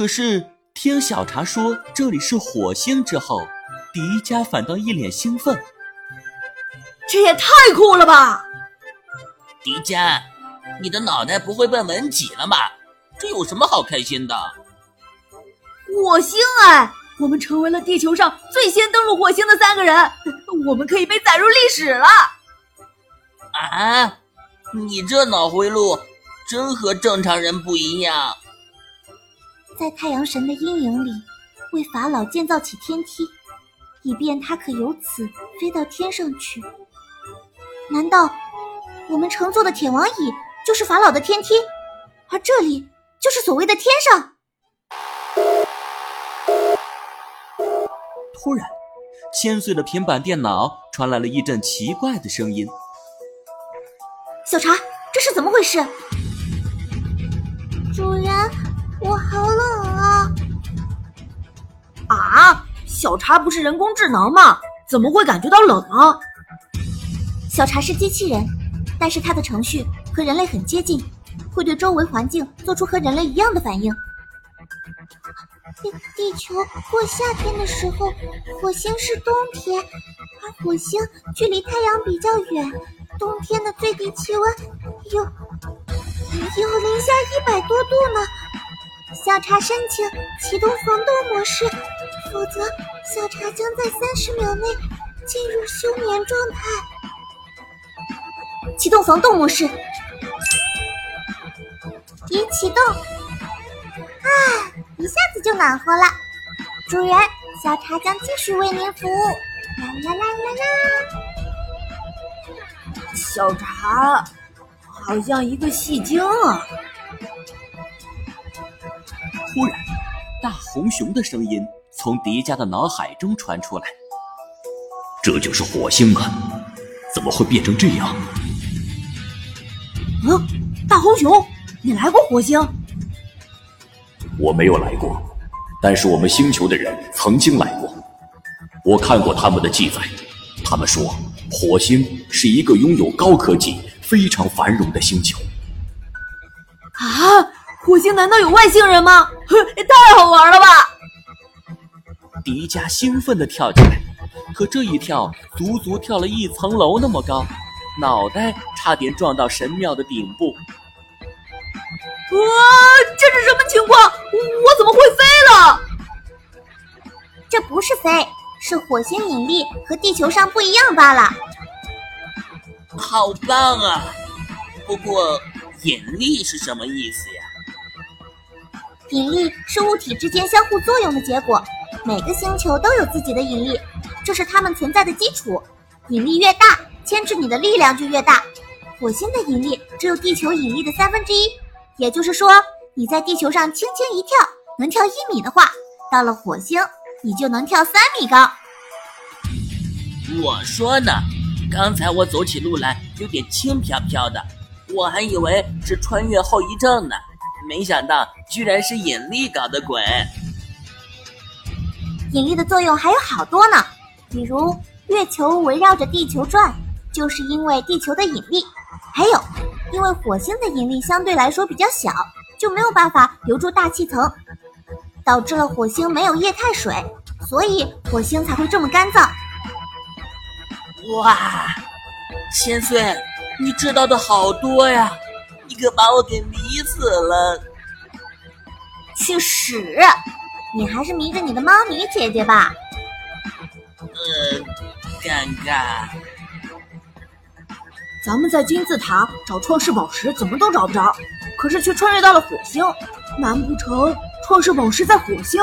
可是听小茶说这里是火星之后，迪迦反倒一脸兴奋。这也太酷了吧！迪迦，你的脑袋不会被门挤了吧？这有什么好开心的？火星哎，我们成为了地球上最先登陆火星的三个人，我们可以被载入历史了。啊，你这脑回路真和正常人不一样。在太阳神的阴影里，为法老建造起天梯，以便他可由此飞到天上去。难道我们乘坐的铁王椅就是法老的天梯，而这里就是所谓的天上？突然，千岁的平板电脑传来了一阵奇怪的声音：“小茶，这是怎么回事？”主人，我好冷啊！啊，小茶不是人工智能吗？怎么会感觉到冷啊？小茶是机器人，但是它的程序和人类很接近，会对周围环境做出和人类一样的反应。地地球过夏天的时候，火星是冬天，而火星距离太阳比较远，冬天的最低气温有有零下一百多度呢。小茶申请启动防冻模式，否则小茶将在三十秒内进入休眠状态。启动防冻模式，已启动。啊，一下子就暖和了。主人，小茶将继续为您服务。啦啦啦啦啦！小茶好像一个戏精啊！忽然，大红熊的声音从迪迦的脑海中传出来：“这就是火星吗？怎么会变成这样？”啊，大红熊，你来过火星？我没有来过，但是我们星球的人曾经来过。我看过他们的记载，他们说火星是一个拥有高科技、非常繁荣的星球。啊，火星难道有外星人吗？太好玩了吧！迪迦兴奋地跳起来，可这一跳足足跳了一层楼那么高。脑袋差点撞到神庙的顶部！哇，这是什么情况？我怎么会飞了？这不是飞，是火星引力和地球上不一样罢了。好棒啊！不过引力是什么意思呀？引力是物体之间相互作用的结果，每个星球都有自己的引力，这是它们存在的基础。引力越大。牵制你的力量就越大。火星的引力只有地球引力的三分之一，也就是说，你在地球上轻轻一跳能跳一米的话，到了火星你就能跳三米高。我说呢，刚才我走起路来有点轻飘飘的，我还以为是穿越后遗症呢，没想到居然是引力搞的鬼。引力的作用还有好多呢，比如月球围绕着地球转。就是因为地球的引力，还有因为火星的引力相对来说比较小，就没有办法留住大气层，导致了火星没有液态水，所以火星才会这么干燥。哇，千岁，你知道的好多呀！你可把我给迷死了。去屎！你还是迷着你的猫咪姐姐吧。呃，尴尬。咱们在金字塔找创世宝石，怎么都找不着，可是却穿越到了火星。难不成创世宝石在火星？